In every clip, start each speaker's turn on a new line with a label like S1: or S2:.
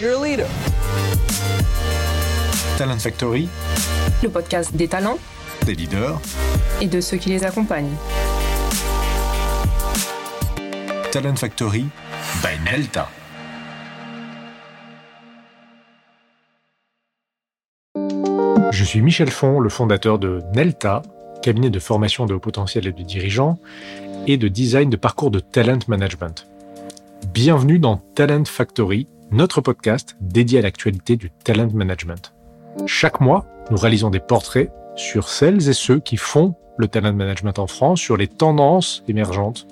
S1: You're a leader.
S2: Talent Factory,
S3: le podcast des talents,
S2: des leaders
S3: et de ceux qui les accompagnent.
S2: Talent Factory by Nelta. Je suis Michel Font, le fondateur de Nelta, cabinet de formation de haut potentiel et de dirigeants et de design de parcours de talent management. Bienvenue dans Talent Factory, notre podcast dédié à l'actualité du talent management. Chaque mois, nous réalisons des portraits sur celles et ceux qui font le talent management en France, sur les tendances émergentes,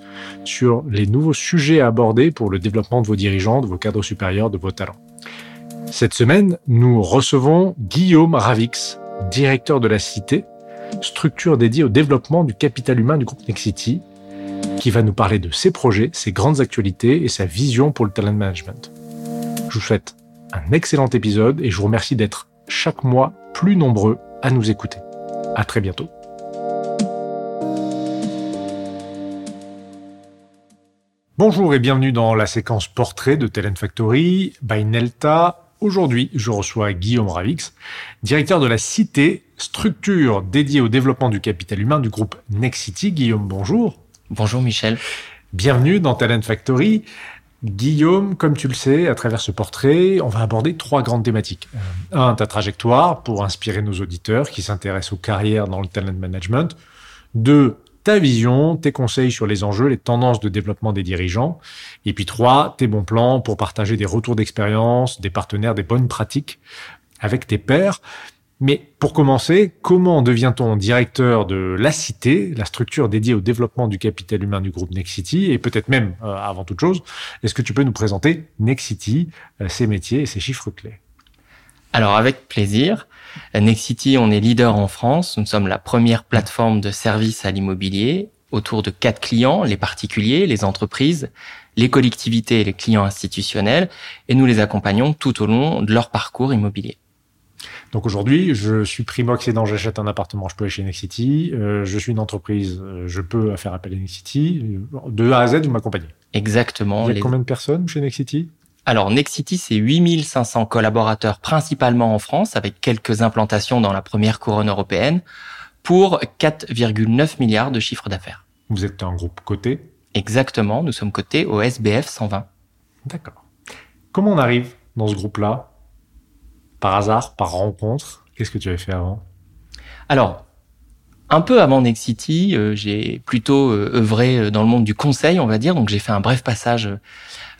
S2: sur les nouveaux sujets à aborder pour le développement de vos dirigeants, de vos cadres supérieurs, de vos talents. Cette semaine, nous recevons Guillaume Ravix, directeur de la Cité, structure dédiée au développement du capital humain du groupe Nexity, qui va nous parler de ses projets, ses grandes actualités et sa vision pour le talent management. Je vous souhaite un excellent épisode et je vous remercie d'être chaque mois plus nombreux à nous écouter. À très bientôt. Bonjour et bienvenue dans la séquence portrait de Talent Factory by Nelta. Aujourd'hui, je reçois Guillaume Ravix, directeur de la Cité, structure dédiée au développement du capital humain du groupe Nexity. Guillaume, bonjour.
S4: Bonjour Michel.
S2: Bienvenue dans Talent Factory. Guillaume, comme tu le sais, à travers ce portrait, on va aborder trois grandes thématiques. Euh, un, ta trajectoire pour inspirer nos auditeurs qui s'intéressent aux carrières dans le talent management. Deux, ta vision, tes conseils sur les enjeux, les tendances de développement des dirigeants. Et puis trois, tes bons plans pour partager des retours d'expérience, des partenaires, des bonnes pratiques avec tes pairs. Mais pour commencer, comment devient-on directeur de la Cité, la structure dédiée au développement du capital humain du groupe Nexity Et peut-être même, euh, avant toute chose, est-ce que tu peux nous présenter Nexity, euh, ses métiers et ses chiffres clés?
S4: Alors avec plaisir. Nexity, on est leader en France. Nous sommes la première plateforme de services à l'immobilier autour de quatre clients, les particuliers, les entreprises, les collectivités et les clients institutionnels, et nous les accompagnons tout au long de leur parcours immobilier.
S2: Donc aujourd'hui, je suis primo-accédant, j'achète un appartement, je peux aller chez Nexity. Euh, je suis une entreprise, euh, je peux faire appel à Nexity. De A à Z, vous m'accompagnez.
S4: Exactement.
S2: Il y a combien de personnes chez Nexity
S4: alors, Nexity, c'est 8500 collaborateurs principalement en France, avec quelques implantations dans la première couronne européenne, pour 4,9 milliards de chiffre d'affaires.
S2: Vous êtes un groupe coté?
S4: Exactement, nous sommes cotés au SBF 120.
S2: D'accord. Comment on arrive dans ce groupe-là? Par hasard Par rencontre Qu'est-ce que tu avais fait avant?
S4: Alors, un peu avant Nexity, euh, j'ai plutôt euh, œuvré euh, dans le monde du conseil, on va dire. Donc j'ai fait un bref passage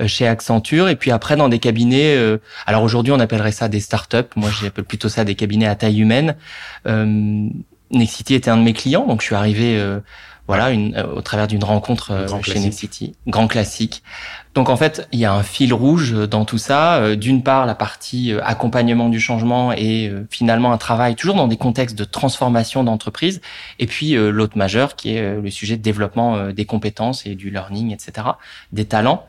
S4: chez Accenture et puis après dans des cabinets. alors aujourd'hui on appellerait ça des startups. Moi j'appelle plutôt ça des cabinets à taille humaine. Nexity était un de mes clients, donc je suis arrivé voilà, une, euh, au travers d'une rencontre euh, chez Nexity, grand classique. Donc en fait, il y a un fil rouge dans tout ça. Euh, d'une part, la partie accompagnement du changement et finalement un travail toujours dans des contextes de transformation d'entreprise. Et puis l'autre majeur qui est le sujet de développement des compétences et du learning, etc., des talents.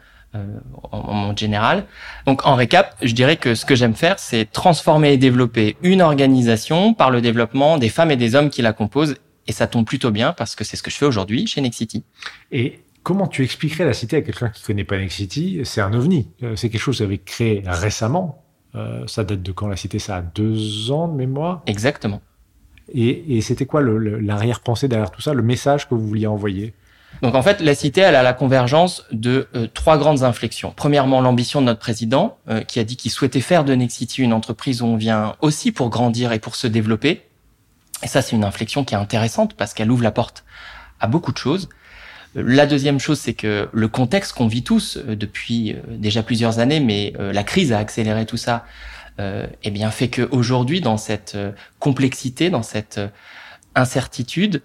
S4: en, en général. Donc en récap, je dirais que ce que j'aime faire, c'est transformer et développer une organisation par le développement des femmes et des hommes qui la composent et ça tombe plutôt bien parce que c'est ce que je fais aujourd'hui chez Nexity.
S2: Et comment tu expliquerais la cité à quelqu'un qui connaît pas Nexity C'est un ovni. Euh, c'est quelque chose que vous avez créé récemment. Euh, ça date de quand la cité? Ça a deux ans de mémoire?
S4: Exactement.
S2: Et, c'était quoi l'arrière-pensée derrière tout ça, le message que vous vouliez envoyer?
S4: Donc en fait, la cité, elle a la convergence de euh, trois grandes inflexions. Premièrement, l'ambition de notre président, qui a dit qu'il souhaitait faire de Nexity une entreprise où on vient aussi pour grandir et pour se développer, et ça, c'est une inflexion qui est intéressante parce qu'elle ouvre la porte à beaucoup de choses. La deuxième chose, c'est que le contexte qu'on vit tous euh, depuis euh, déjà plusieurs années, mais euh, la crise a accéléré tout ça, eh bien fait qu'aujourd'hui, dans cette complexité, dans cette incertitude,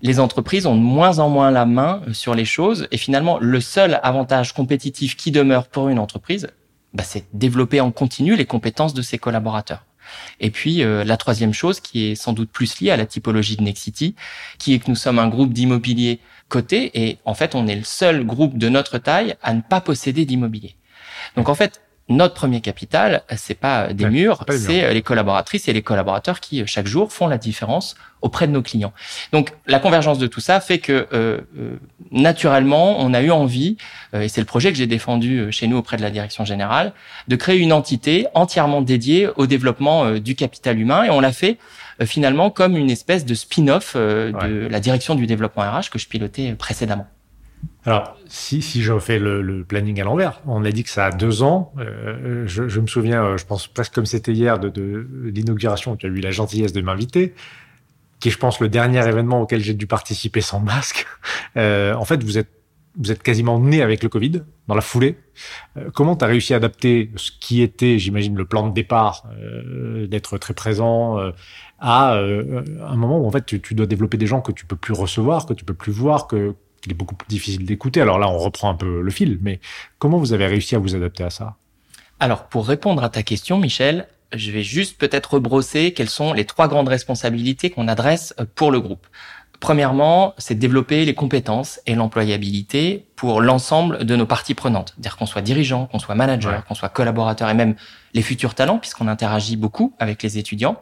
S4: les entreprises ont de moins en moins la main sur les choses. Et finalement, le seul avantage compétitif qui demeure pour une entreprise, bah, c'est développer en continu les compétences de ses collaborateurs. Et puis euh, la troisième chose, qui est sans doute plus liée à la typologie de Nexity, qui est que nous sommes un groupe d'immobilier coté et en fait on est le seul groupe de notre taille à ne pas posséder d'immobilier. Donc en fait, notre premier capital, c'est pas des murs, c'est les collaboratrices et les collaborateurs qui chaque jour font la différence auprès de nos clients. Donc la convergence de tout ça fait que euh, euh, naturellement, on a eu envie, euh, et c'est le projet que j'ai défendu chez nous auprès de la direction générale, de créer une entité entièrement dédiée au développement du capital humain, et on l'a fait finalement comme une espèce de spin-off de la direction du développement RH que je pilotais précédemment.
S2: Alors, si, si je fais le, planning à l'envers, on a dit que ça a deux ans. je, me souviens, je pense presque comme c'était hier, de, de l'inauguration où tu as eu la gentillesse de m'inviter qui est, je pense, le dernier événement auquel j'ai dû participer sans masque. Euh, en fait, vous êtes vous êtes quasiment né avec le Covid dans la foulée. Euh, comment tu as réussi à adapter ce qui était, j'imagine, le plan de départ, euh, d'être très présent, euh, à euh, un moment où en fait tu, tu, dois développer des gens que tu peux plus recevoir, que tu peux plus voir, que qu'il est beaucoup plus difficile d'écouter. Alors là, on reprend un peu le fil, mais comment vous avez réussi à vous adapter à ça?
S4: Alors pour répondre à ta question, Michel, je vais juste peut-être rebrosser quelles sont les trois grandes responsabilités qu'on adresse euh, pour le groupe. Premièrement, c'est développer les compétences et l'employabilité pour l'ensemble de nos parties prenantes. C'est-à-dire qu'on soit dirigeant, qu'on soit manager, qu'on soit collaborateur et même les futurs talents, puisqu'on interagit beaucoup avec les étudiants.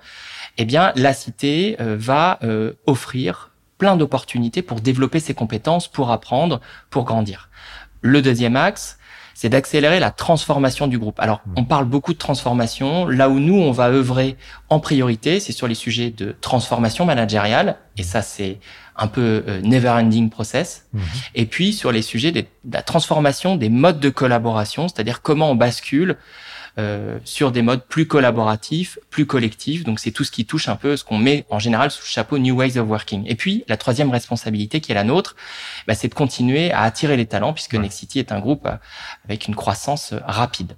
S4: Eh bien, la cité euh, va euh, offrir plein d'opportunités pour développer ses compétences, pour apprendre, pour grandir. Le deuxième axe, c'est d'accélérer la transformation du groupe. Alors, hmm. on parle beaucoup de transformation. Là où nous, on va œuvrer en priorité, c'est sur les sujets de transformation managériale. Et ça, c'est un peu euh, never-ending process. Hmm. Et puis, sur les sujets de la transformation des modes de collaboration, c'est-à-dire comment on bascule sur des modes plus collaboratifs, plus collectifs. Donc c'est tout ce qui touche un peu ce qu'on met en général sous le chapeau New Ways of Working. Et puis la troisième responsabilité qui est la nôtre, bah, c'est de continuer à attirer les talents puisque Nexity est un groupe euh, avec une croissance euh, rapide.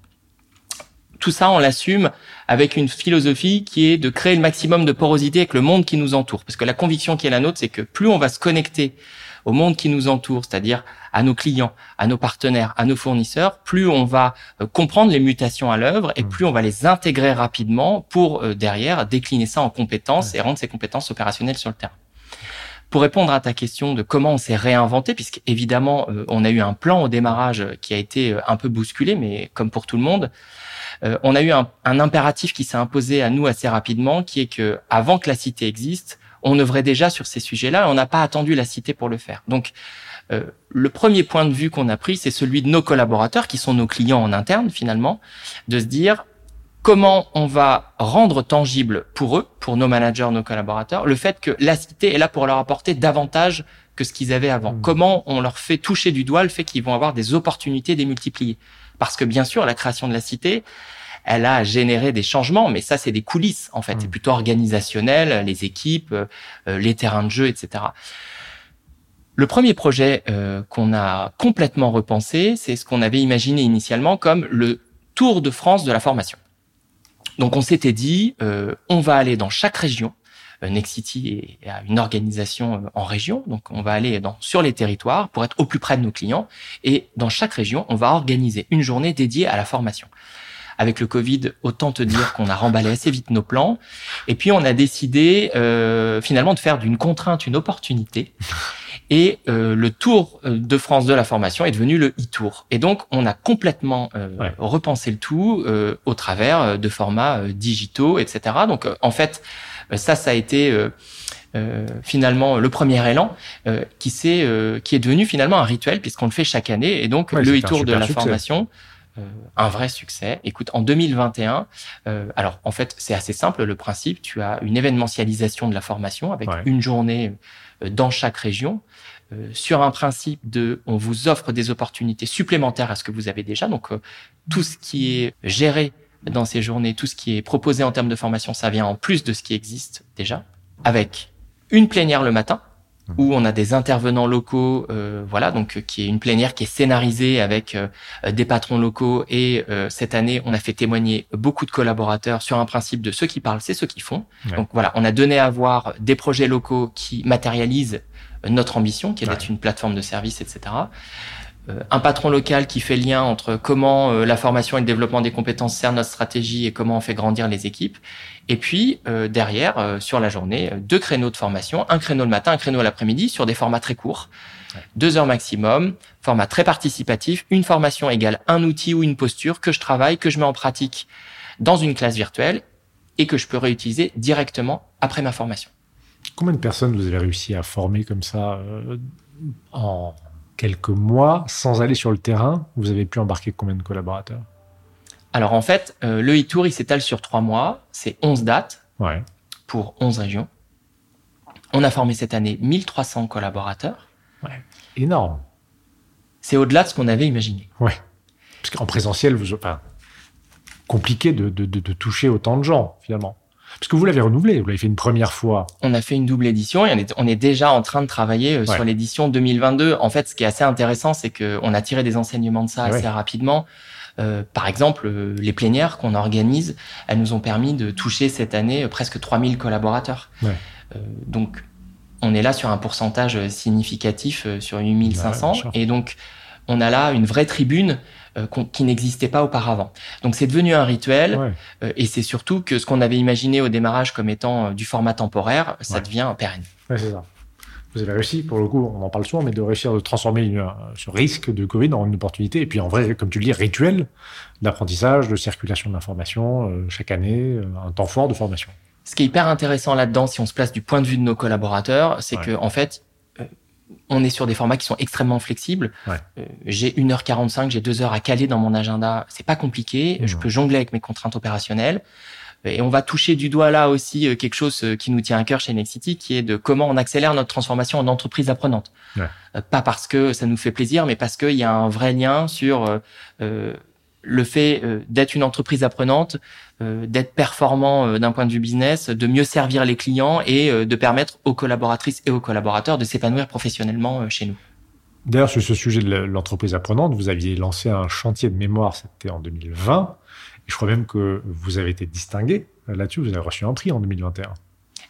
S4: Tout ça, on l'assume avec une philosophie qui est de créer le maximum de porosité avec le monde qui nous entoure. Parce que la conviction qui est la nôtre, c'est que plus on va se connecter au monde qui nous entoure, c'est-à-dire à nos clients, à nos partenaires, à nos fournisseurs, plus on va euh, comprendre les mutations à l'œuvre et mmh. plus on va les intégrer rapidement pour euh, derrière décliner ça en compétences et rendre ces compétences opérationnelles sur le terrain. Pour répondre à ta question de comment on s'est réinventé, puisque évidemment euh, on a eu un plan au démarrage qui a été un peu bousculé, mais comme pour tout le monde, on a eu un, un impératif qui s'est imposé à nous assez rapidement, qui est que avant que la cité existe, on œuvrait déjà sur ces sujets-là et on n'a pas attendu la cité pour le faire. Donc, euh, le premier point de vue qu'on a pris, c'est celui de nos collaborateurs, qui sont nos clients en interne finalement, de se dire comment on va rendre tangible pour eux, pour nos managers, nos collaborateurs, le fait que la cité est là pour leur apporter davantage que ce qu'ils avaient avant. Mmh. Comment on leur fait toucher du doigt le fait qu'ils vont avoir des opportunités démultipliées. Parce que bien sûr, la création de la cité, elle a généré des changements, mais ça, c'est des coulisses, en fait. C'est hmm. plutôt organisationnel, les équipes, euh, les terrains de jeu, etc. Le premier projet euh, qu'on a complètement repensé, c'est ce qu'on avait imaginé initialement comme le Tour de France de la formation. Donc on s'était dit, euh, on va aller dans chaque région. Nexity a une organisation en région, donc on va aller dans, sur les territoires pour être au plus près de nos clients. Et dans chaque région, on va organiser une journée dédiée à la formation. Avec le Covid, autant te dire qu'on a remballé assez vite nos plans. Et puis on a décidé euh, finalement de faire d'une contrainte une opportunité. Et euh, le Tour euh, de France de la formation est devenu le e-tour. Et donc on a complètement euh, repensé le tout euh, au travers de formats digitaux, etc. Donc en fait, ça, ça a été finalement le premier élan qui, s'est, qui est devenu finalement un rituel puisqu'on le fait chaque année. Et donc le e-tour de la formation euh, un vrai succès. Écoute, en 2021, euh, alors en fait c'est assez simple le principe. Tu as une événementialisation de la formation avec une journée euh, dans chaque région. sur un principe de on vous offre des opportunités supplémentaires à ce que vous avez déjà. Donc tout ce qui est géré dans ces journées, tout ce qui est proposé en termes de formation, ça vient en plus de ce qui existe déjà, avec une plénière le matin, où on a des intervenants locaux, euh, voilà, donc euh, qui est une plénière qui est scénarisée avec euh, des patrons locaux. Et cette année, on a fait témoigner beaucoup de collaborateurs sur un principe de ceux qui parlent, c'est ceux qui font. Donc voilà, on a donné à voir des projets locaux qui matérialisent notre ambition, qui est d'être une plateforme de service, etc. euh, un patron local qui fait lien entre comment euh, la formation et le développement des compétences sert notre stratégie et comment on fait grandir les équipes. Et puis euh, derrière, sur la journée, deux créneaux de formation, un créneau le matin, un créneau l'après-midi, sur des formats très courts, deux heures maximum, format très participatif. Une formation égale un outil ou une posture que je travaille, que je mets en pratique dans une classe virtuelle et que je peux réutiliser directement après ma formation.
S2: Combien de personnes vous avez réussi à former comme ça en quelques mois sans aller sur le terrain, vous avez pu embarquer combien de collaborateurs?
S4: Alors en fait, euh, le e-tour, il s'étale sur trois mois. C'est 11 dates
S2: ouais.
S4: pour 11 régions. On a formé cette année 1300 collaborateurs.
S2: Ouais. Énorme.
S4: C'est au-delà de ce qu'on avait imaginé.
S2: Ouais. Parce qu'en présentiel, vous, enfin, compliqué de, de, de toucher autant de gens, finalement. Parce que vous l'avez renouvelé, vous l'avez fait une première fois.
S4: On a fait une double édition et on est, on est déjà en train de travailler euh, sur l'édition 2022. En fait, ce qui est assez intéressant, c'est qu'on a tiré des enseignements de ça assez rapidement. Euh, par exemple, euh, les plénières qu'on organise, elles nous ont permis de toucher cette année presque 3000 collaborateurs.
S2: Ouais.
S4: donc, on est là sur un pourcentage significatif sur 8500. et donc, on a là une vraie tribune euh, qui n'existait pas auparavant. Donc c'est devenu un rituel euh, et c'est surtout que ce qu'on avait imaginé au démarrage comme étant euh, du format temporaire, ça devient pérenne.
S2: Ouais, c'est ça. Vous avez réussi, pour le coup, on en parle souvent, mais de réussir de transformer ce risque de Covid en une opportunité. Et puis en vrai, comme tu le dis, rituel d'apprentissage, de circulation de l'information chaque année, un temps fort de formation.
S4: Ce qui est hyper intéressant là-dedans, si on se place du point de vue de nos collaborateurs, c'est que en fait, on est sur des formats qui sont extrêmement flexibles.
S2: Ouais.
S4: Euh, j'ai 1h45, j'ai 2 heures à caler dans mon agenda. C'est pas compliqué. Je peux jongler avec mes contraintes opérationnelles. Et on va toucher du doigt là aussi euh, quelque chose euh, qui nous tient à cœur chez Nexity, qui est de comment on accélère notre transformation en entreprise apprenante.
S2: Ouais.
S4: Pas parce que ça nous fait plaisir, mais parce qu'il y a un vrai lien sur euh, le fait euh, d'être une entreprise apprenante, euh, d'être performant euh, d'un point de vue business, de mieux servir les clients et de permettre aux collaboratrices et aux collaborateurs de s'épanouir professionnellement chez nous.
S2: D'ailleurs, sur ce sujet de l'entreprise apprenante, vous aviez lancé un chantier de mémoire, c'était en 2020, et je crois même que vous avez été distingué là-dessus, vous avez reçu un prix en 2021.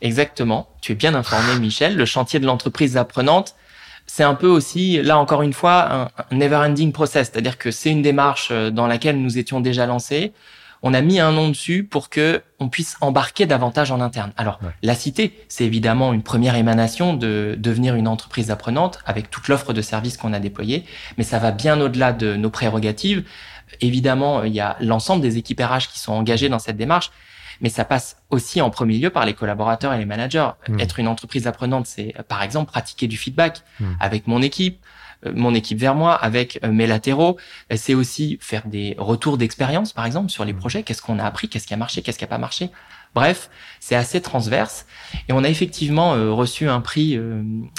S4: Exactement, tu es bien informé Michel, le chantier de l'entreprise apprenante, c'est un peu aussi, là encore une fois, un, never-ending process, c'est-à-dire que c'est une démarche euh, dans laquelle nous étions déjà lancés. On a mis un nom dessus pour que on puisse embarquer davantage en interne. Alors, la cité, c'est évidemment une première émanation de devenir une entreprise apprenante avec toute l'offre de services qu'on a déployée, mais ça va bien au-delà de nos prérogatives. Évidemment, il y a l'ensemble des équipes RH qui sont engagées dans cette démarche, mais ça passe aussi en premier lieu par les collaborateurs et les managers. Hmm. Être une entreprise apprenante, c'est par exemple pratiquer du feedback hmm. avec mon équipe, euh, mon équipe vers moi, avec euh, mes latéraux. C'est aussi faire des retours d'expérience, par exemple, sur les hmm. projets. Qu'est-ce qu'on a appris, qu'est-ce qui a marché, qu'est-ce qui a pas marché? Bref, c'est assez transverse. Et on a effectivement euh, reçu un prix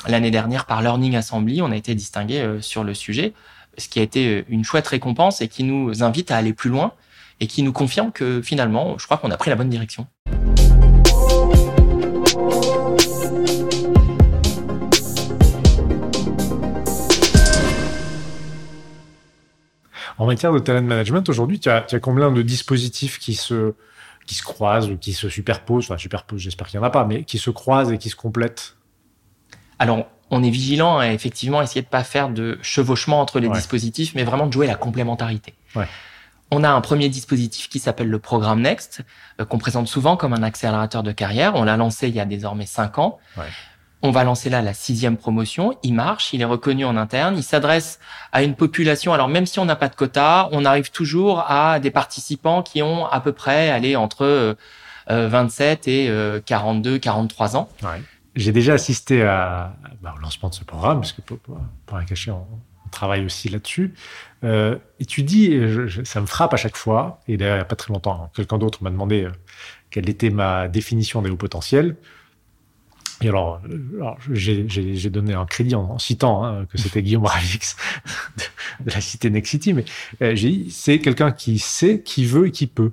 S4: l'année dernière par Learning Assembly. On a été distingué sur le sujet, ce qui a été une chouette récompense et qui nous invite à aller plus loin et qui nous confirme que finalement, je crois qu'on a pris la bonne direction.
S2: En matière de talent management, aujourd'hui, tu as, tu as combien de dispositifs qui se, qui se croisent ou qui se superposent Enfin, superposent, j'espère qu'il n'y en a pas, mais qui se croisent et qui se complètent?
S4: Alors, on est vigilant à effectivement essayer de pas faire de chevauchement entre les dispositifs, mais vraiment de jouer la complémentarité.
S2: Ouais.
S4: On a un premier dispositif qui s'appelle le programme Next, euh, qu'on présente souvent comme un accélérateur de carrière. On l'a lancé il y a désormais cinq ans. On va lancer là la sixième promotion. Il marche, il est reconnu en interne. Il s'adresse à une population. Alors même si on n'a pas de quota, on arrive toujours à des participants qui ont à peu près allé entre 27 euh, euh, et 42, 43 ans.
S2: J'ai déjà assisté à, bah, au lancement de ce programme, parce que pour, pour, pour un cacher, on, on travaille aussi là-dessus. Euh, et tu dis, ça me frappe à chaque fois, et d'ailleurs, il n'y a pas très longtemps, quelqu'un d'autre m'a demandé euh, quelle était ma définition des hauts potentiels. Et alors, euh, j'ai donné un crédit en, citant hein, que c'était Guillaume Ravix de, la cité Nexity, mais euh, j'ai dit, c'est quelqu'un qui sait, qui veut et qui peut.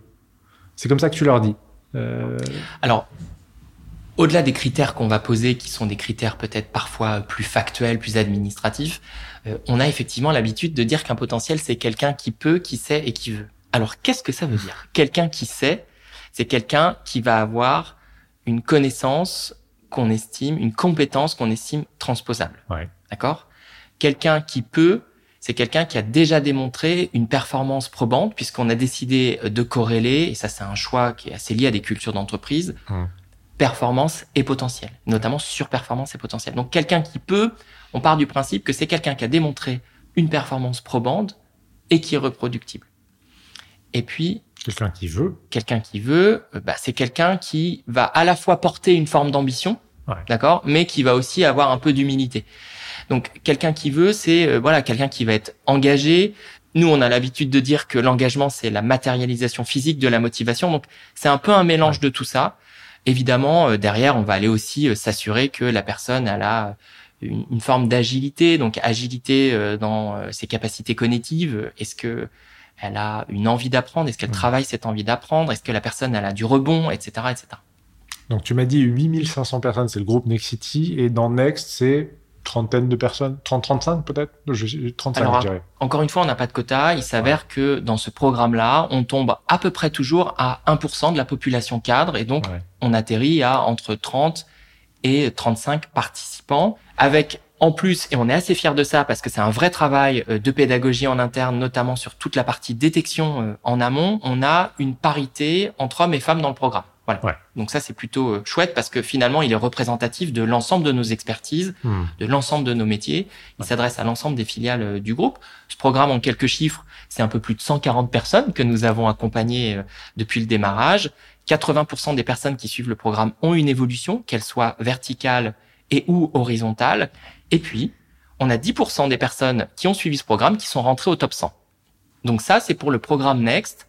S2: C'est comme ça que tu leur dis.
S4: Alors, au-delà des critères qu'on va poser, qui sont des critères peut-être parfois plus factuels, plus administratifs, euh, on a effectivement l'habitude de dire qu'un potentiel, c'est quelqu'un qui peut, qui sait et qui veut. Alors, qu'est-ce que ça veut dire? Quelqu'un qui sait, c'est quelqu'un qui va avoir une connaissance qu'on estime, une compétence qu'on estime transposable.
S2: Ouais.
S4: D'accord? Quelqu'un qui peut, c'est quelqu'un qui a déjà démontré une performance probante puisqu'on a décidé de corréler, et ça c'est un choix qui est assez lié à des cultures d'entreprise,
S2: Hum.
S4: Performance et potentiel, notamment surperformance et potentiel. Donc quelqu'un qui peut, on part du principe que c'est quelqu'un qui a démontré une performance probante et qui est reproductible. Et puis,
S2: Quelqu'un qui veut.
S4: quelqu'un qui veut, euh, bah, c'est quelqu'un qui va à la fois porter une forme d'ambition,
S2: Ouais.
S4: d'accord, mais qui va aussi avoir un peu d'humilité. Donc quelqu'un qui veut, c'est euh, voilà quelqu'un qui va être engagé. Nous, on a l'habitude de dire que l'engagement c'est la matérialisation physique de la motivation. Donc c'est un peu un mélange de tout ça. Évidemment, euh, derrière, on va aller aussi euh, s'assurer que la personne elle a une, une forme d'agilité, donc agilité euh, dans euh, ses capacités cognitives. Est-ce que elle a une envie d'apprendre? Est-ce qu'elle
S2: Mhm.
S4: travaille cette envie d'apprendre? Est-ce que la personne elle a du rebond, etc., etc.
S2: Donc tu m'as dit 8500 personnes, c'est le groupe Nexity, et dans Next, c'est trentaine de personnes, 30-35 peut-être? Je- 35
S4: Alors,
S2: je dirais.
S4: Encore une fois, on n'a pas de quota. Il s'avère que dans ce programme-là, on tombe à peu près toujours à 1% de la population cadre, et donc
S2: Ouais.
S4: on atterrit à entre 30 et 35 participants, avec en plus, et on est assez fiers de ça parce que c'est un vrai travail euh, de pédagogie en interne, notamment sur toute la partie détection euh, en amont, on a une parité entre hommes et femmes dans le programme. Voilà.
S2: Ouais.
S4: Donc ça, c'est plutôt euh, chouette parce que finalement, il est représentatif de l'ensemble de nos expertises
S2: Hmm.
S4: de l'ensemble de nos métiers. Il s'adresse à l'ensemble des filiales euh, du groupe. Ce programme, en quelques chiffres, c'est un peu plus de 140 personnes que nous avons accompagnées euh, depuis le démarrage. 80% des personnes qui suivent le programme ont une évolution, qu'elle soit verticale et ou horizontale. Et puis, on a 10% des personnes qui ont suivi ce programme qui sont rentrées au top 100. Donc ça, c'est pour le programme Next.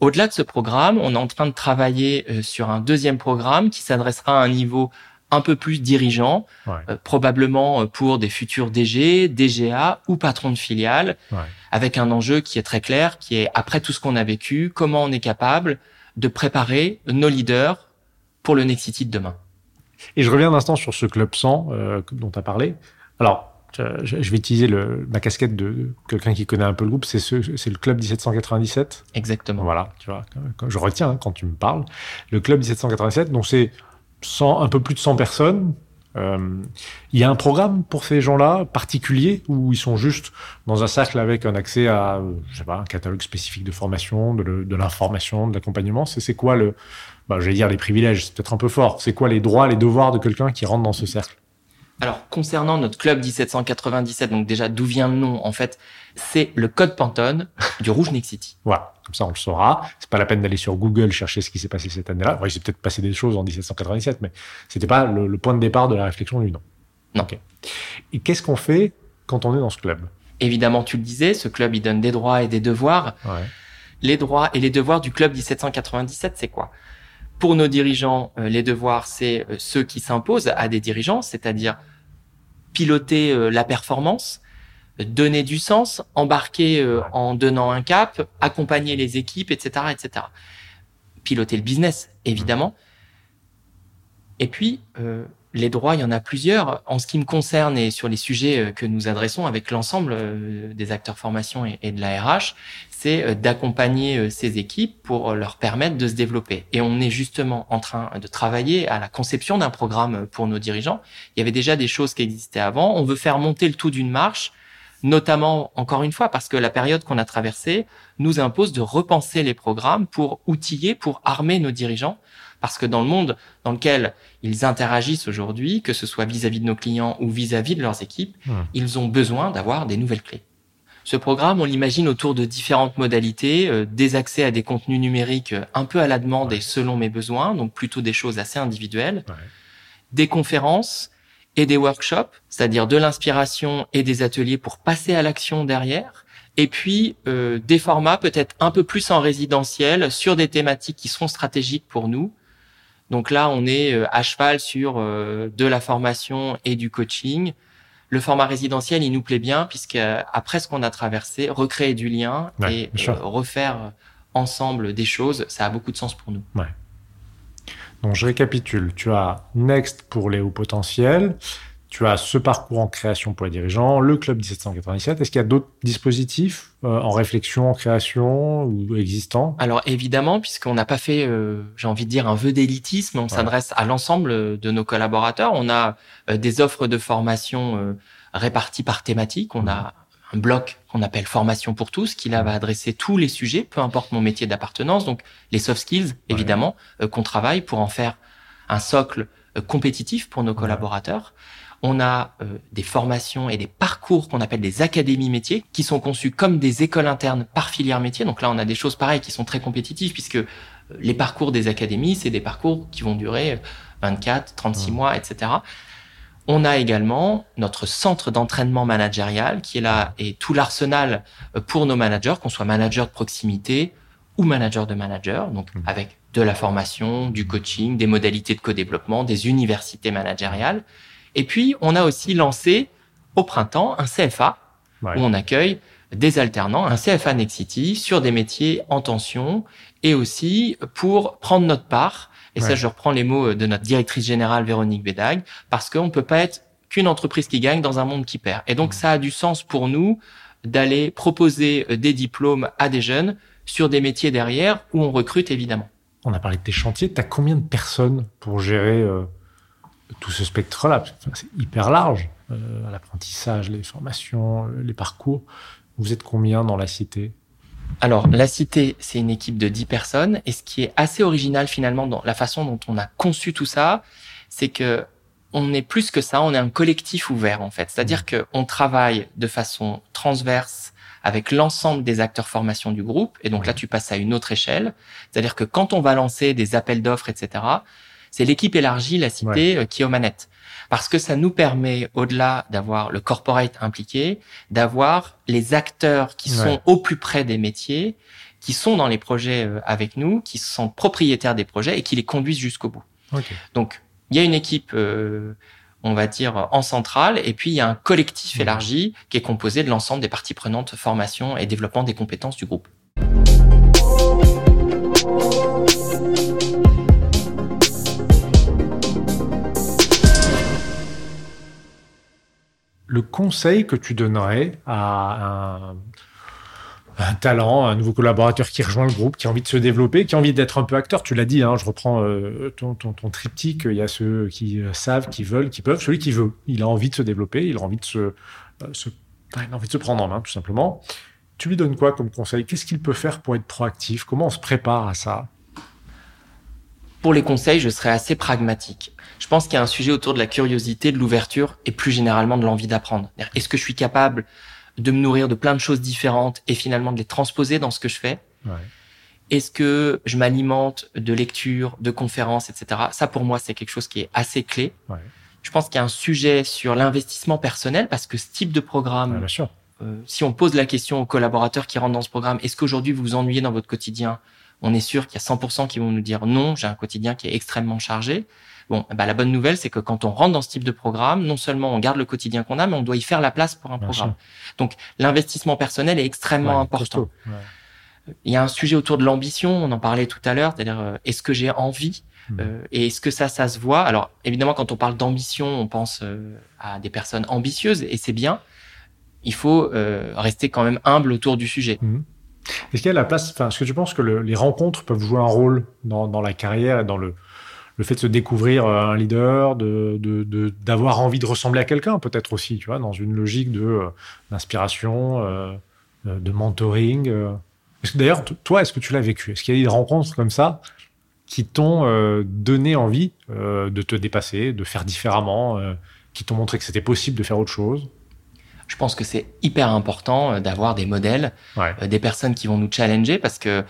S4: Au-delà de ce programme, on est en train de travailler euh, sur un deuxième programme qui s'adressera à un niveau un peu plus dirigeant,
S2: Ouais.
S4: euh, probablement euh, pour des futurs DG, DGA ou patrons de filiales,
S2: Ouais.
S4: avec un enjeu qui est très clair, qui est après tout ce qu'on a vécu, comment on est capable de préparer nos leaders pour le Next City de demain.
S2: Et je reviens un instant sur ce club 100 euh, dont tu as parlé. Alors, je, vais utiliser le, ma casquette de quelqu'un qui connaît un peu le groupe, c'est ce, c'est le club 1797.
S4: Exactement.
S2: Voilà, tu vois, je retiens hein, quand tu me parles. Le club 1787, donc c'est 100, un peu plus de 100 personnes. Euh, il y a un programme pour ces gens-là particulier où ils sont juste dans un cercle avec un accès à, je sais pas, un catalogue spécifique de formation, de, l'information, de l'accompagnement. C'est, c'est quoi le, bah, j'allais dire les privilèges, c'est peut-être un peu fort. C'est quoi les droits, les devoirs de quelqu'un qui rentre dans ce cercle?
S4: Alors, concernant notre club 1797, donc déjà d'où vient le nom, en fait, c'est le code Pantone du Rouge Next City.
S2: Voilà, comme ça on le saura. C'est pas la peine d'aller sur Google chercher ce qui s'est passé cette année-là. Ouais, il s'est peut-être passé des choses en 1797, mais c'était pas le, le point de départ de la réflexion du nom.
S4: Non.
S2: Ok. Et qu'est-ce qu'on fait quand on est dans ce club?
S4: Évidemment, tu le disais, ce club, il donne des droits et des devoirs.
S2: Ouais.
S4: Les droits et les devoirs du club 1797, c'est quoi? Pour nos dirigeants, euh, les devoirs, c'est euh, ceux qui s'imposent à des dirigeants, c'est-à-dire piloter euh, la performance, donner du sens, embarquer en donnant un cap, accompagner les équipes, etc., etc. Piloter le business, évidemment. Et puis, euh, les droits, il y en a plusieurs. En ce qui me concerne et sur les sujets euh, que nous adressons avec l'ensemble euh, des acteurs formation et, de la RH, c'est euh, d'accompagner ces équipes pour leur permettre de se développer. Et on est justement en train de travailler à la conception d'un programme pour nos dirigeants. Il y avait déjà des choses qui existaient avant. On veut faire monter le tout d'une marche, notamment, encore une fois, parce que la période qu'on a traversée nous impose de repenser les programmes pour outiller, pour armer nos dirigeants. Parce que dans le monde dans lequel ils interagissent aujourd'hui, que ce soit vis-à-vis de nos clients ou vis-à-vis de leurs équipes,
S2: Hmm.
S4: ils ont besoin d'avoir des nouvelles clés. Ce programme, on l'imagine autour de différentes modalités, euh, des accès à des contenus numériques euh, un peu à la demande
S2: Ouais.
S4: et selon mes besoins, donc plutôt des choses assez individuelles,
S2: Ouais.
S4: des conférences et des workshops, c'est-à-dire de l'inspiration et des ateliers pour passer à l'action derrière, et puis euh, des formats peut-être un peu plus en résidentiel sur des thématiques qui seront stratégiques pour nous. Donc là, on est euh, à cheval sur euh, de la formation et du coaching. Le format résidentiel, il nous plaît bien puisque euh, après ce qu'on a traversé, recréer du lien
S2: Ouais,
S4: et refaire ensemble des choses, ça a beaucoup de sens pour nous.
S2: Donc je récapitule. Tu as Next pour les hauts potentiels. Tu as ce parcours en création pour les dirigeants, le club 1797. Est-ce qu'il y a d'autres dispositifs euh, en réflexion, en création ou existants?
S4: Alors évidemment, puisqu'on n'a pas fait, euh, j'ai envie de dire, un vœu d'élitisme, on s'adresse à l'ensemble de nos collaborateurs. On a euh, des offres de formation euh, réparties par thématique. On a un bloc qu'on appelle formation pour tous, qui là va adresser tous les sujets, peu importe mon métier d'appartenance, donc les soft skills évidemment euh, qu'on travaille pour en faire un socle euh, compétitif pour nos collaborateurs. On a euh, des formations et des parcours qu'on appelle des académies métiers qui sont conçus comme des écoles internes par filière métier. Donc là, on a des choses pareilles qui sont très compétitives puisque les parcours des académies, c'est des parcours qui vont durer 24, 36 mois, etc. On a également notre centre d'entraînement managérial qui est là et tout l'arsenal euh, pour nos managers, qu'on soit manager de proximité ou manager de manager, donc mmh. avec de la formation, du coaching, des modalités de co-développement, des universités managériales. Et puis, on a aussi lancé au printemps un CFA où on accueille des alternants, un CFA Nexity sur des métiers en tension et aussi pour prendre notre part et ça, je reprends les mots de notre directrice générale Véronique Bédag, parce qu'on ne peut pas être qu'une entreprise qui gagne dans un monde qui perd. Et donc, ça a du sens pour nous d'aller proposer euh, des diplômes à des jeunes sur des métiers derrière où on recrute évidemment.
S2: On a parlé de tes chantiers. Tu as combien de personnes pour gérer euh, tout ce spectre-là C'est hyper large. Euh, l'apprentissage, les formations, les parcours. Vous êtes combien dans la cité?
S4: Alors, la cité, c'est une équipe de 10 personnes. Et ce qui est assez original finalement dans la façon dont on a conçu tout ça, c'est que on est plus que ça, on est un collectif ouvert en fait. C'est-à-dire mmh. qu'on travaille de façon transverse avec l'ensemble des acteurs formation du groupe. Et donc là, tu passes à une autre échelle. C'est-à-dire que quand on va lancer des appels d'offres, etc., c'est l'équipe élargie, la cité, euh, qui est aux manettes. Parce que ça nous permet, au-delà d'avoir le corporate impliqué, d'avoir les acteurs qui sont au plus près des métiers, qui sont dans les projets euh, avec nous, qui sont propriétaires des projets et qui les conduisent jusqu'au bout. Donc, il y a une équipe, euh, on va dire, en centrale, et puis il y a un collectif élargi qui est composé de l'ensemble des parties prenantes formation et développement des compétences du groupe.
S2: Le conseil que tu donnerais à un, talent, un nouveau collaborateur qui rejoint le groupe, qui a envie de se développer, qui a envie d'être un peu acteur? Tu l'as dit, hein, je reprends euh, ton, triptyque. Il y a ceux qui euh, savent, qui veulent, qui peuvent. Celui qui veut, il a envie de se développer, il a envie de se, euh, il a envie de se prendre en main, tout simplement. Tu lui donnes quoi comme conseil? Qu'est-ce qu'il peut faire pour être proactif? Comment on se prépare à ça?
S4: Pour les conseils, je serais assez pragmatique je pense qu'il y a un sujet autour de la curiosité, de l'ouverture et plus généralement de l'envie d'apprendre. Est-ce que je suis capable de me nourrir de plein de choses différentes et finalement de les transposer dans ce que je fais? Ouais. Est-ce que je m'alimente de lectures, de conférences, etc. Ça, pour moi, c'est quelque chose qui est assez clé. Ouais. Je pense qu'il y a un sujet sur l'investissement personnel parce que ce type de programme, euh, si on pose la question aux collaborateurs qui rentrent dans ce programme, est-ce qu'aujourd'hui vous vous ennuyez dans votre quotidien On est sûr qu'il y a 100% qui vont nous dire non, j'ai un quotidien qui est extrêmement chargé. Bon, bah, la bonne nouvelle, c'est que quand on rentre dans ce type de programme, non seulement on garde le quotidien qu'on a, mais on doit y faire la place pour un programme. Donc, l'investissement personnel est extrêmement important. Il y a un sujet autour de l'ambition, on en parlait tout à l'heure, c'est-à-dire euh, est-ce que j'ai envie hmm. euh, et est-ce que ça, ça se voit? Alors, évidemment, quand on parle d'ambition, on pense euh, à des personnes ambitieuses et c'est bien. Il faut rester quand même humble autour du sujet.
S2: Hmm. Est-ce qu'il y a la place Enfin, est-ce que tu penses que les rencontres peuvent jouer un rôle dans, la carrière dans le fait de se découvrir euh, un leader, de, d'avoir envie de ressembler à quelqu'un, peut-être aussi, tu vois, dans une logique euh, d'inspiration, euh, de mentoring. D'ailleurs, toi, est-ce que tu l'as vécu? Est-ce qu'il y a des rencontres comme ça qui t'ont donné envie de te dépasser, de faire différemment, qui t'ont montré que c'était possible de faire autre chose?
S4: Je pense que c'est hyper important d'avoir des modèles, des personnes qui vont nous challenger, parce que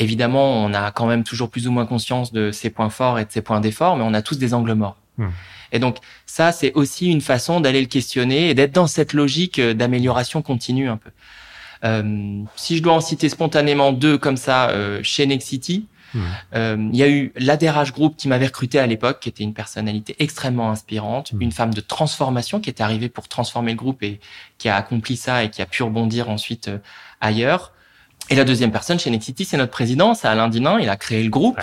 S4: Évidemment, on a quand même toujours plus ou moins conscience de ses points forts et de ses points d'effort, mais on a tous des angles morts. Hmm. Et donc ça, c'est aussi une façon d'aller le questionner et d'être dans cette logique euh, d'amélioration continue un peu. Euh, si je dois en citer spontanément deux comme ça euh, chez Nexity, euh, il y a eu l'adhérage groupe qui m'avait recruté à l'époque, qui était une personnalité extrêmement inspirante, hmm. une femme de transformation qui était arrivée pour transformer le groupe et qui a accompli ça et qui a pu rebondir ensuite euh, ailleurs. Et la deuxième personne chez Nexity, c'est notre président, c'est Alain Dinin. Il a créé le groupe.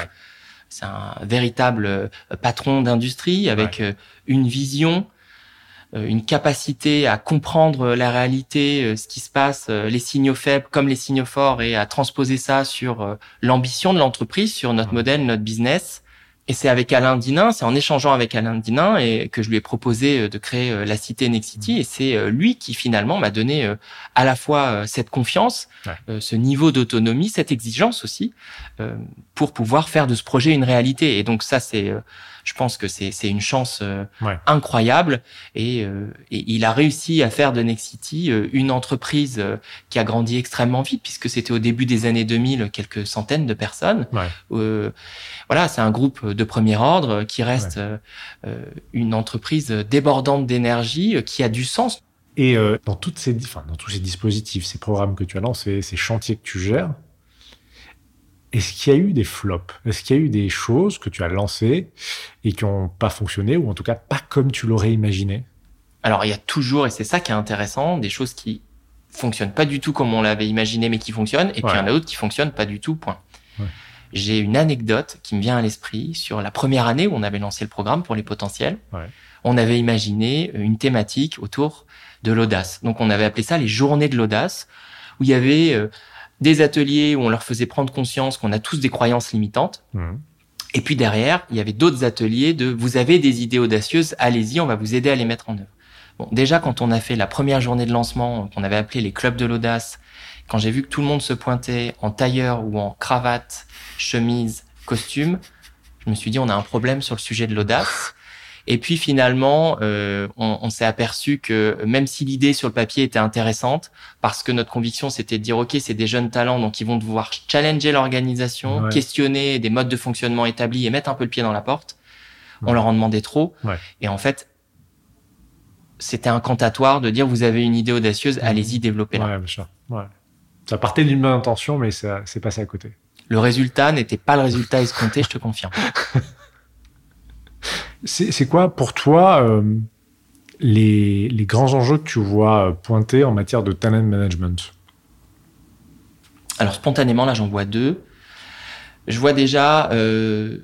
S4: C'est un véritable euh, patron d'industrie avec une vision, une capacité à comprendre la réalité, ce qui se passe, les signaux faibles comme les signaux forts et à transposer ça sur l'ambition de l'entreprise, sur notre modèle, notre business et c'est avec Alain Dinin, c'est en échangeant avec Alain Dinin et que je lui ai proposé euh, de créer euh, la cité Nexity. Et c'est euh, lui qui finalement m'a donné à la fois cette confiance, ce niveau d'autonomie, cette exigence aussi, pour pouvoir faire de ce projet une réalité. Et donc ça, c'est je pense que c'est une chance incroyable et, et, il a réussi à faire de Nexity une entreprise qui a grandi extrêmement vite puisque c'était au début des années 2000 quelques centaines de personnes. voilà, c'est un groupe de premier ordre qui reste une entreprise débordante d'énergie qui a du sens.
S2: Et dans toutes ces, enfin, dans tous ces dispositifs, ces programmes que tu as lancés, ces chantiers que tu gères, est-ce qu'il y a eu des flops? Est-ce qu'il y a eu des choses que tu as lancées et qui n'ont pas fonctionné ou en tout cas pas comme tu l'aurais imaginé?
S4: Alors il y a toujours, et c'est ça qui est intéressant, des choses qui fonctionnent pas du tout comme on l'avait imaginé mais qui fonctionnent et puis il y en a d'autres qui fonctionnent pas du tout, point. J'ai une anecdote qui me vient à l'esprit sur la première année où on avait lancé le programme pour les potentiels. On avait imaginé une thématique autour de l'audace. Donc on avait appelé ça les journées de l'audace où il y avait... Euh, des ateliers où on leur faisait prendre conscience qu'on a tous des croyances limitantes. Mmh. Et puis derrière, il y avait d'autres ateliers de vous avez des idées audacieuses, allez-y, on va vous aider à les mettre en œuvre. Bon, déjà quand on a fait la première journée de lancement qu'on avait appelé les clubs de l'audace, quand j'ai vu que tout le monde se pointait en tailleur ou en cravate, chemise, costume, je me suis dit on a un problème sur le sujet de l'audace. Et puis finalement, euh, on, on s'est aperçu que même si l'idée sur le papier était intéressante, parce que notre conviction c'était de dire ok, c'est des jeunes talents, donc ils vont devoir challenger l'organisation, questionner des modes de fonctionnement établis et mettre un peu le pied dans la porte. On leur en demandait trop. Et en fait, c'était incantatoire de dire vous avez une idée audacieuse, allez-y, développez-la.
S2: Ouais, Ça partait d'une bonne intention, mais ça s'est passé à côté.
S4: Le résultat n'était pas le résultat escompté, je te confirme.
S2: C'est quoi pour toi euh, les, grands enjeux que tu vois pointer en matière de talent management?
S4: Alors spontanément, là j'en vois deux. Je vois déjà, euh,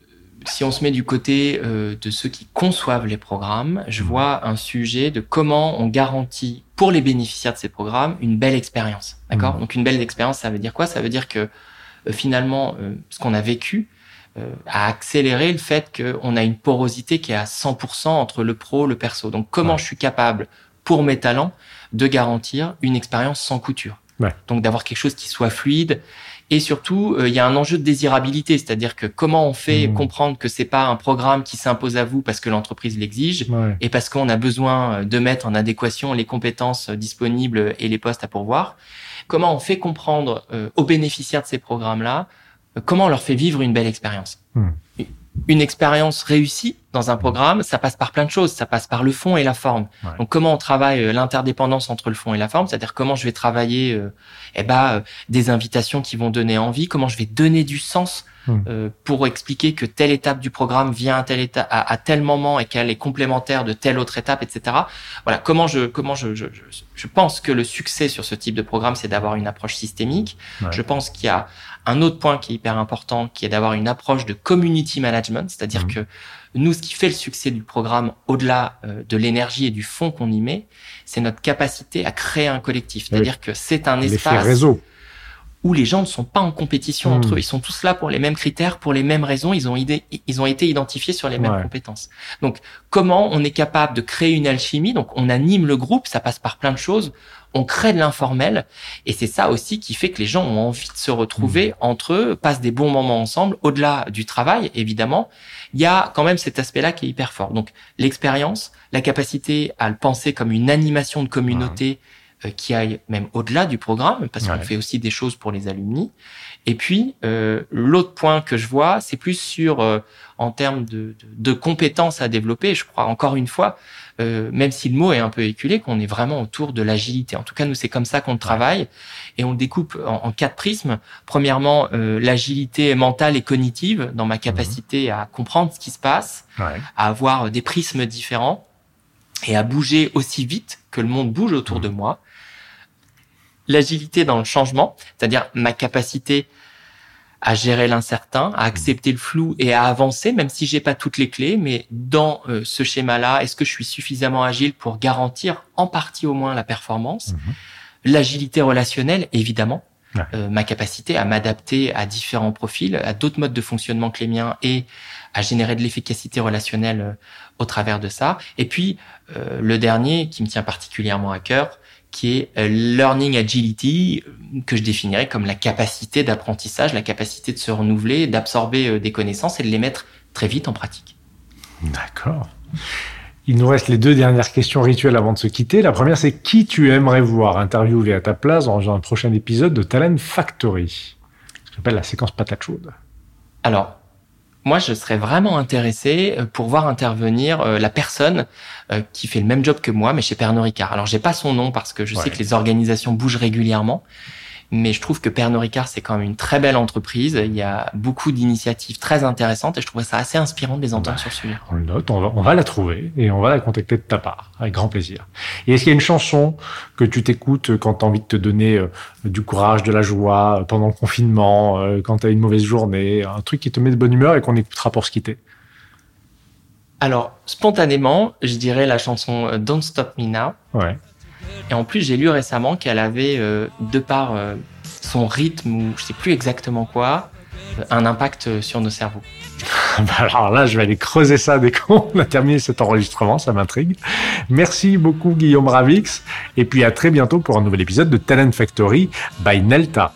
S4: si on se met du côté euh, de ceux qui conçoivent les programmes, je mmh. vois un sujet de comment on garantit pour les bénéficiaires de ces programmes une belle expérience. D'accord? Mmh. Donc une belle expérience, ça veut dire quoi? Ça veut dire que finalement, ce qu'on a vécu, euh, à accélérer le fait qu'on a une porosité qui est à 100% entre le pro, le perso. Donc comment je suis capable, pour mes talents, de garantir une expérience sans couture? Donc d'avoir quelque chose qui soit fluide. Et surtout, euh, il y a un enjeu de désirabilité, c'est-à-dire que comment on fait mmh. comprendre que c'est pas un programme qui s'impose à vous parce que l'entreprise l'exige et parce qu'on a besoin de mettre en adéquation les compétences disponibles et les postes à pourvoir. Comment on fait comprendre euh, aux bénéficiaires de ces programmes-là comment on leur fait vivre une belle expérience? Hmm. Une expérience réussie dans un programme, ça passe par plein de choses. Ça passe par le fond et la forme. Donc, comment on travaille euh, l'interdépendance entre le fond et la forme, c'est-à-dire comment je vais travailler, euh, eh ben, euh, des invitations qui vont donner envie, comment je vais donner du sens hmm. euh, pour expliquer que telle étape du programme vient à tel état, à, tel moment et qu'elle est complémentaire de telle autre étape, etc. Voilà, comment je, comment je, je, je, pense que le succès sur ce type de programme, c'est d'avoir une approche systémique. Je pense qu'il y a un autre point qui est hyper important, qui est d'avoir une approche de community management, c'est-à-dire mmh. que nous, ce qui fait le succès du programme, au-delà euh, de l'énergie et du fond qu'on y met, c'est notre capacité à créer un collectif. C'est-à-dire que c'est un espace
S2: réseau.
S4: où les gens ne sont pas en compétition mmh. entre eux. Ils sont tous là pour les mêmes critères, pour les mêmes raisons. Ils ont, ils ont été identifiés sur les mêmes compétences. Donc, comment on est capable de créer une alchimie? Donc, on anime le groupe. Ça passe par plein de choses on crée de l'informel et c'est ça aussi qui fait que les gens ont envie de se retrouver mmh. entre eux, passent des bons moments ensemble, au-delà du travail évidemment. Il y a quand même cet aspect-là qui est hyper fort. Donc l'expérience, la capacité à le penser comme une animation de communauté euh, qui aille même au-delà du programme, parce qu'on fait aussi des choses pour les alumni. Et puis euh, l'autre point que je vois, c'est plus sur euh, en termes de, de, de, compétences à développer. Je crois encore une fois, euh, même si le mot est un peu éculé, qu'on est vraiment autour de l'agilité. En tout cas, nous, c'est comme ça qu'on travaille et on le découpe en, quatre prismes. Premièrement, euh, l'agilité mentale et cognitive dans ma capacité à comprendre ce qui se passe, à avoir des prismes différents et à bouger aussi vite que le monde bouge autour de moi. L'agilité dans le changement, c'est-à-dire ma capacité à gérer l'incertain, à accepter le flou et à avancer, même si j'ai pas toutes les clés. Mais dans euh, ce schéma-là, est-ce que je suis suffisamment agile pour garantir en partie au moins la performance, mhm. l'agilité relationnelle, évidemment. euh, ma capacité à m'adapter à différents profils, à d'autres modes de fonctionnement que les miens et à générer de l'efficacité relationnelle euh, au travers de ça. Et puis le dernier qui me tient particulièrement à cœur, qui est learning agility, que je définirais comme la capacité d'apprentissage, la capacité de se renouveler, d'absorber des connaissances et de les mettre très vite en pratique.
S2: D'accord. Il nous reste les deux dernières questions rituelles avant de se quitter. La première, c'est qui tu aimerais voir? Interviewer à ta place dans un prochain épisode de Talent Factory Ce que j'appelle la séquence patate chaude.
S4: Alors, moi, je serais vraiment intéressé euh, pour voir intervenir euh, la personne euh, qui fait le même job que moi, mais chez Pernod Ricard. Alors, j'ai pas son nom parce que je sais que les organisations bougent régulièrement, mais je trouve que Pernod Ricard, c'est quand même une très belle entreprise. Il y a beaucoup d'initiatives très intéressantes et je trouvais ça assez inspirant de les entendre bah, sur ce sujet.
S2: On le note, on va, la trouver et on va la contacter de ta part, avec grand plaisir. Et est-ce qu'il y a une chanson que tu t'écoutes quand tu as envie de te donner euh, du courage, de la joie euh, pendant le confinement, euh, quand tu as une mauvaise journée, un truc qui te met de bonne humeur et qu'on écoutera pour se quitter?
S4: Alors, spontanément, je dirais la chanson Don't Stop Me Now.
S2: Ouais.
S4: Et en plus, j'ai lu récemment qu'elle avait, euh, de par euh, son rythme ou je sais plus exactement quoi, euh, un impact sur nos cerveaux.
S2: Bah alors là, je vais aller creuser ça dès qu'on a terminé cet enregistrement, ça m'intrigue. Merci beaucoup Guillaume Ravix, et puis à très bientôt pour un nouvel épisode de Talent Factory by Nelta.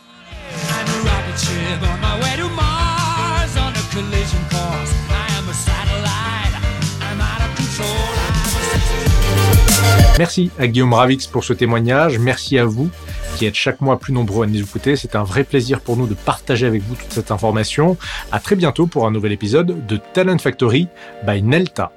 S2: Merci à Guillaume Ravix pour ce témoignage. Merci à vous qui êtes chaque mois plus nombreux à nous écouter. C'est un vrai plaisir pour nous de partager avec vous toute cette information. À très bientôt pour un nouvel épisode de Talent Factory by Nelta.